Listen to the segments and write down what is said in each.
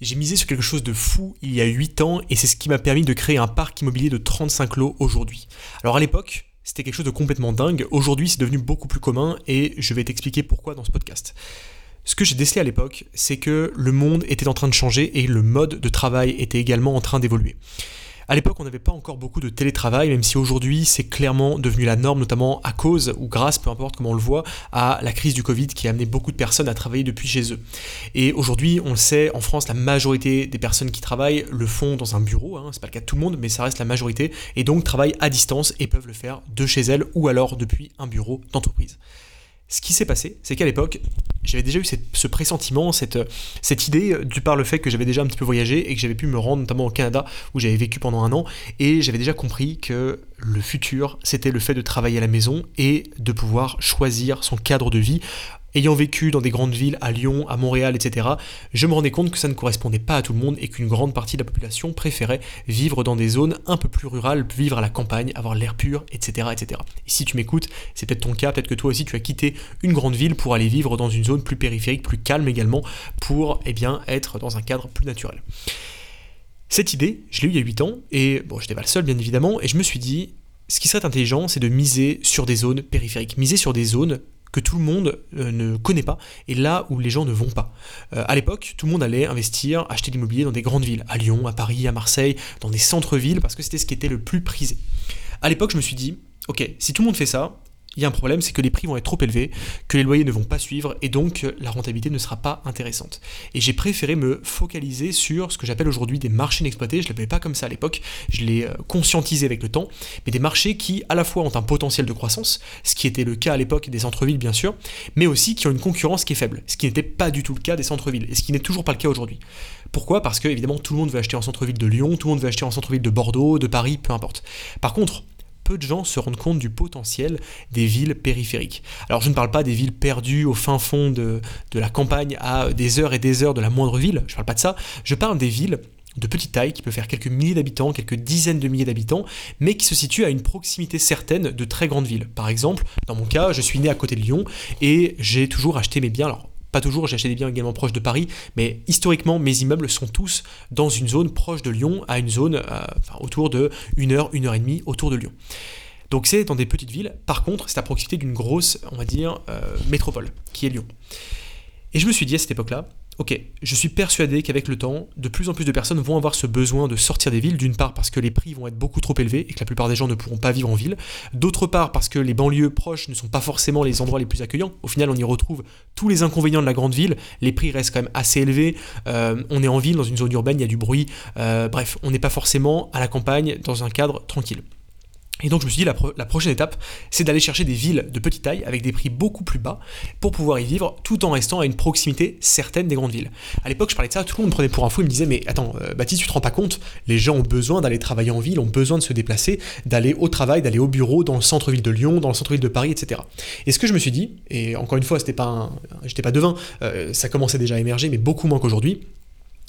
J'ai misé sur quelque chose de fou il y a 8 ans et c'est ce qui m'a permis de créer un parc immobilier de 35 lots aujourd'hui. Alors à l'époque, c'était quelque chose de complètement dingue. Aujourd'hui, c'est devenu beaucoup plus commun et je vais t'expliquer pourquoi dans ce podcast. Ce que j'ai décelé à l'époque, c'est que le monde était en train de changer et le mode de travail était également en train d'évoluer. À l'époque, on n'avait pas encore beaucoup de télétravail, même si aujourd'hui c'est clairement devenu la norme, notamment à cause ou grâce, peu importe comment on le voit, à la crise du Covid qui a amené beaucoup de personnes à travailler depuis chez eux. Et aujourd'hui, on le sait, en France, la majorité des personnes qui travaillent le font dans un bureau, hein, c'est pas le cas de tout le monde, mais ça reste la majorité, et donc travaillent à distance et peuvent le faire de chez elles ou alors depuis un bureau d'entreprise. Ce qui s'est passé, c'est qu'à l'époque, j'avais déjà eu ce pressentiment, cette, cette idée, du par le fait que j'avais déjà un petit peu voyagé et que j'avais pu me rendre notamment au Canada où j'avais vécu pendant un an, et j'avais déjà compris que le futur, c'était le fait de travailler à la maison et de pouvoir choisir son cadre de vie Ayant vécu dans des grandes villes, à Lyon, à Montréal, etc., je me rendais compte que ça ne correspondait pas à tout le monde et qu'une grande partie de la population préférait vivre dans des zones un peu plus rurales, vivre à la campagne, avoir l'air pur, etc., etc. Et si tu m'écoutes, c'est peut-être ton cas, peut-être que toi aussi tu as quitté une grande ville pour aller vivre dans une zone plus périphérique, plus calme également, pour eh bien, être dans un cadre plus naturel. Cette idée, je l'ai eue il y a 8 ans, et bon, je n'étais pas le seul bien évidemment, et je me suis dit, ce qui serait intelligent, c'est de miser sur des zones périphériques, miser sur des zones que tout le monde euh, ne connaît pas et là où les gens ne vont pas. Euh, à l'époque, tout le monde allait investir, acheter de l'immobilier dans des grandes villes, à Lyon, à Paris, à Marseille, dans des centres-villes, parce que c'était ce qui était le plus prisé. À l'époque, je me suis dit, ok, si tout le monde fait ça, il y a un problème, c'est que les prix vont être trop élevés, que les loyers ne vont pas suivre et donc la rentabilité ne sera pas intéressante. Et j'ai préféré me focaliser sur ce que j'appelle aujourd'hui des marchés inexploités. Je ne l'appelais pas comme ça à l'époque, je l'ai euh, conscientisé avec le temps, mais des marchés qui à la fois ont un potentiel de croissance, ce qui était le cas à l'époque des centres-villes bien sûr, mais aussi qui ont une concurrence qui est faible, ce qui n'était pas du tout le cas des centres-villes et ce qui n'est toujours pas le cas aujourd'hui. Pourquoi? Parce que évidemment tout le monde veut acheter en centre-ville de Lyon, tout le monde veut acheter en centre-ville de Bordeaux, de Paris, peu importe. Par contre, peu de gens se rendent compte du potentiel des villes périphériques. Alors je ne parle pas des villes perdues au fin fond de, la campagne à des heures et des heures de la moindre ville, je ne parle pas de ça, je parle des villes de petite taille, qui peuvent faire quelques milliers d'habitants, quelques dizaines de milliers d'habitants, mais qui se situent à une proximité certaine de très grandes villes. Par exemple, dans mon cas, je suis né à côté de Lyon et j'ai toujours acheté mes biens. Alors, pas toujours, j'ai acheté des biens également proches de Paris, mais historiquement, mes immeubles sont tous dans une zone proche de Lyon, à une zone euh, autour de 1 heure, 1 heure et demie autour de Lyon. Donc c'est dans des petites villes, par contre, c'est à proximité d'une grosse, on va dire, euh, métropole, qui est Lyon. Et je me suis dit à cette époque-là, Ok, je suis persuadé qu'avec le temps, de plus en plus de personnes vont avoir ce besoin de sortir des villes, d'une part parce que les prix vont être beaucoup trop élevés et que la plupart des gens ne pourront pas vivre en ville, d'autre part parce que les banlieues proches ne sont pas forcément les endroits les plus accueillants. Au final, on y retrouve tous les inconvénients de la grande ville, les prix restent quand même assez élevés, euh, on est en ville, dans une zone urbaine, il y a du bruit, euh, bref, on n'est pas forcément à la campagne dans un cadre tranquille. Et donc je me suis dit, la, prochaine étape, c'est d'aller chercher des villes de petite taille avec des prix beaucoup plus bas pour pouvoir y vivre tout en restant à une proximité certaine des grandes villes. À l'époque, je parlais de ça, tout le monde me prenait pour un fou, il me disait, mais attends, euh, Baptiste, tu te rends pas compte, les gens ont besoin d'aller travailler en ville, ont besoin de se déplacer, d'aller au travail, d'aller au bureau, dans le centre-ville de Lyon, dans le centre-ville de Paris, etc. Et ce que je me suis dit, et encore une fois, c'était pas j'étais pas devin, euh, ça commençait déjà à émerger, mais beaucoup moins qu'aujourd'hui,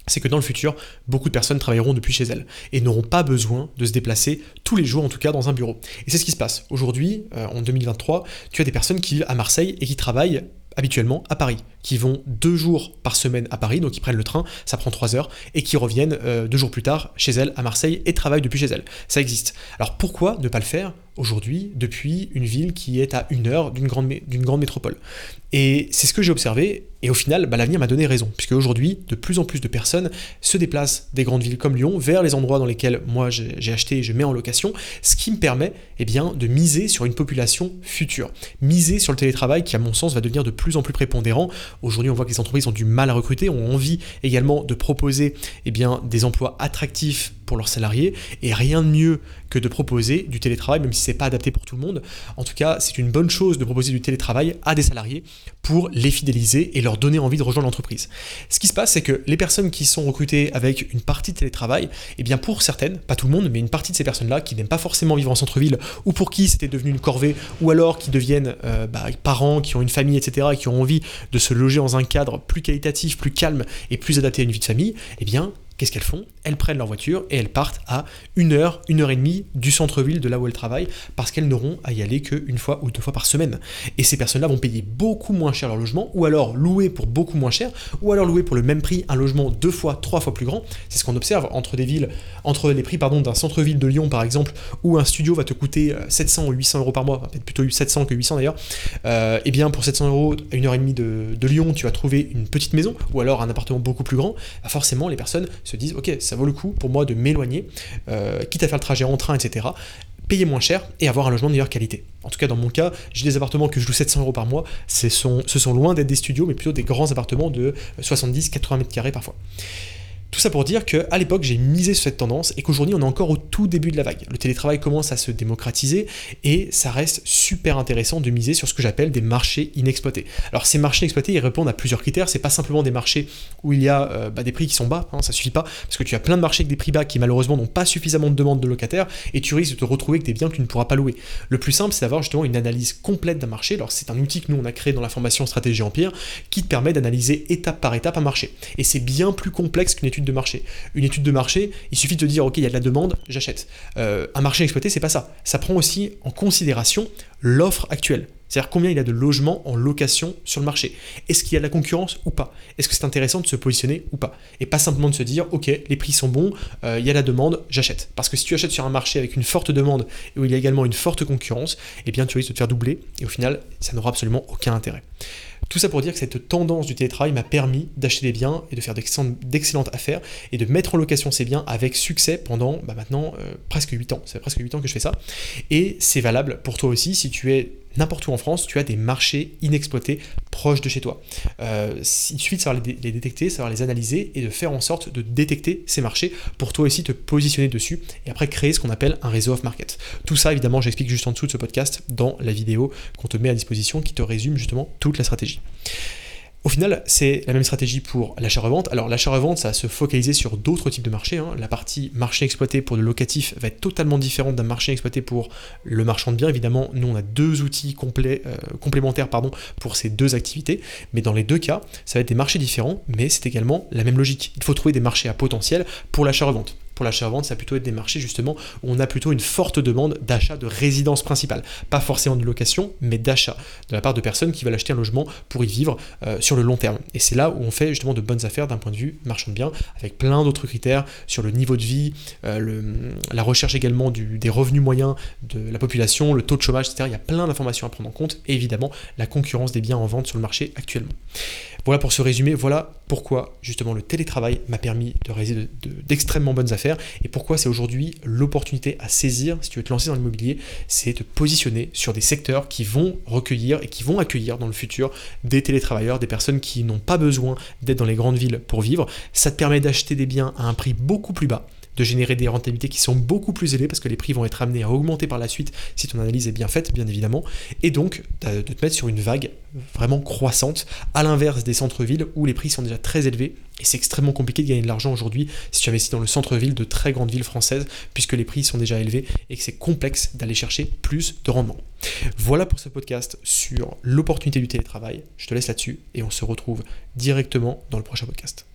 c'est que dans le futur, beaucoup de personnes travailleront depuis chez elles et n'auront pas besoin de se déplacer tous les jours, en tout cas dans un bureau. Et c'est ce qui se passe. Aujourd'hui, euh, en 2023, tu as des personnes qui vivent à Marseille et qui travaillent habituellement à Paris, qui vont deux jours par semaine à Paris, donc ils prennent le train, ça prend trois heures, et qui reviennent euh, deux jours plus tard chez elles à Marseille et travaillent depuis chez elles. Ça existe. Alors pourquoi ne pas le faire aujourd'hui depuis une ville qui est à une heure d'une grande, grande métropole? Et c'est ce que j'ai observé, et au final, bah, l'avenir m'a donné raison, puisque aujourd'hui, de plus en plus de personnes se déplacent des grandes villes comme Lyon vers les endroits dans lesquels moi j'ai acheté et je mets en location, ce qui me permet eh bien, de miser sur une population future, miser sur le télétravail qui, à mon sens, va devenir de plus en plus prépondérant. Aujourd'hui, on voit que les entreprises ont du mal à recruter, ont envie également de proposer eh bien, des emplois attractifs pour leurs salariés, et rien de mieux que de proposer du télétravail, même si c'est pas adapté pour tout le monde. En tout cas, c'est une bonne chose de proposer du télétravail à des salariés pour les fidéliser et leur donner envie de rejoindre l'entreprise. Ce qui se passe, c'est que les personnes qui sont recrutées avec une partie de télétravail, eh bien pour certaines, pas tout le monde, mais une partie de ces personnes-là qui n'aiment pas forcément vivre en centre-ville, ou pour qui c'était devenu une corvée, ou alors qui deviennent euh, bah, parents, qui ont une famille, etc., et qui ont envie de se loger dans un cadre plus qualitatif, plus calme et plus adapté à une vie de famille, eh bien qu'est-ce qu'elles font? Elles prennent leur voiture et elles partent à une heure, une heure et demie du centre-ville de là où elles travaillent parce qu'elles n'auront à y aller qu'une fois ou deux fois par semaine. Et ces personnes-là vont payer beaucoup moins cher leur logement ou alors louer pour beaucoup moins cher ou alors louer pour le même prix un logement deux fois, trois fois plus grand. C'est ce qu'on observe entre des villes, entre les prix pardon d'un centre-ville de Lyon par exemple où un studio va te coûter 700 ou 800 euros par mois, peut-être plutôt 700 que 800 d'ailleurs. Euh, et bien pour 700 euros à une heure et demie de, Lyon, tu vas trouver une petite maison ou alors un appartement beaucoup plus grand. Bah, forcément, les personnes se disent ok, ça vaut le coup pour moi de m'éloigner, euh, quitte à faire le trajet en train, etc payer moins cher et avoir un logement de meilleure qualité. En tout cas, dans mon cas, j'ai des appartements que je loue 700 euros par mois. Ce sont, ce sont loin d'être des studios, mais plutôt des grands appartements de 70-80 mètres carrés parfois. Tout ça pour dire qu'à l'époque, j'ai misé sur cette tendance et qu'aujourd'hui, on est encore au tout début de la vague. Le télétravail commence à se démocratiser et ça reste super intéressant de miser sur ce que j'appelle des marchés inexploités. Alors, ces marchés inexploités, ils répondent à plusieurs critères. C'est pas simplement des marchés où il y a euh, bah, des prix qui sont bas, hein, ça suffit pas, parce que tu as plein de marchés avec des prix bas qui malheureusement n'ont pas suffisamment de demandes de locataires et tu risques de te retrouver avec des biens que tu ne pourras pas louer. Le plus simple, c'est d'avoir justement une analyse complète d'un marché. Alors, c'est un outil que nous on a créé dans la formation Stratégie Empire qui te permet d'analyser étape par étape un marché. Et c'est bien plus complexe qu'une de marché. Une étude de marché, il suffit de dire, ok, il y a de la demande, j'achète. Euh, un marché exploité, c'est pas ça. Ça prend aussi en considération l'offre actuelle. C'est-à-dire combien il y a de logements en location sur le marché. Est-ce qu'il y a de la concurrence ou pas? Est-ce que c'est intéressant de se positionner ou pas? Et pas simplement de se dire, ok, les prix sont bons, euh, il y a la demande, j'achète. Parce que si tu achètes sur un marché avec une forte demande et où il y a également une forte concurrence, eh bien tu risques de te faire doubler et au final, ça n'aura absolument aucun intérêt. Tout ça pour dire que cette tendance du télétravail m'a permis d'acheter des biens et de faire d'excellentes affaires et de mettre en location ces biens avec succès pendant bah, maintenant euh, presque 8 ans. C'est presque 8 ans que je fais ça. Et c'est valable pour toi aussi si tu es n'importe où en France, tu as des marchés inexploités proches de chez toi. Euh, il suffit de savoir les, les, détecter, savoir les analyser et de faire en sorte de détecter ces marchés pour toi aussi te positionner dessus et après créer ce qu'on appelle un réseau off-market. Tout ça, évidemment, j'explique juste en dessous de ce podcast dans la vidéo qu'on te met à disposition qui te résume justement toute la stratégie. Au final, c'est la même stratégie pour l'achat-revente. Alors l'achat-revente, ça va se focaliser sur d'autres types de marchés. Hein. La partie marché exploité pour le locatif va être totalement différente d'un marché exploité pour le marchand de biens. Évidemment, nous on a deux outils euh, complémentaires pour ces deux activités. Mais dans les deux cas, ça va être des marchés différents, mais c'est également la même logique. Il faut trouver des marchés à potentiel pour l'achat-revente pour l'achat-vente, ça va plutôt être des marchés justement où on a plutôt une forte demande d'achat de résidence principale. Pas forcément de location, mais d'achat de la part de personnes qui veulent acheter un logement pour y vivre euh, sur le long terme. Et c'est là où on fait justement de bonnes affaires d'un point de vue marchand de biens, avec plein d'autres critères sur le niveau de vie, euh, la recherche également des revenus moyens de la population, le taux de chômage, etc. Il y a plein d'informations à prendre en compte et évidemment la concurrence des biens en vente sur le marché actuellement. Voilà pour ce résumé, voilà pourquoi justement le télétravail m'a permis de réaliser d'extrêmement bonnes affaires et pourquoi c'est aujourd'hui l'opportunité à saisir si tu veux te lancer dans l'immobilier, c'est de te positionner sur des secteurs qui vont recueillir et qui vont accueillir dans le futur des télétravailleurs, des personnes qui n'ont pas besoin d'être dans les grandes villes pour vivre. Ça te permet d'acheter des biens à un prix beaucoup plus bas de générer des rentabilités qui sont beaucoup plus élevées parce que les prix vont être amenés à augmenter par la suite si ton analyse est bien faite, bien évidemment, et donc de te mettre sur une vague vraiment croissante, à l'inverse des centres-villes où les prix sont déjà très élevés et c'est extrêmement compliqué de gagner de l'argent aujourd'hui si tu investis dans le centre-ville de très grandes villes françaises puisque les prix sont déjà élevés et que c'est complexe d'aller chercher plus de rendement. Voilà pour ce podcast sur l'opportunité du télétravail. Je te laisse là-dessus et on se retrouve directement dans le prochain podcast.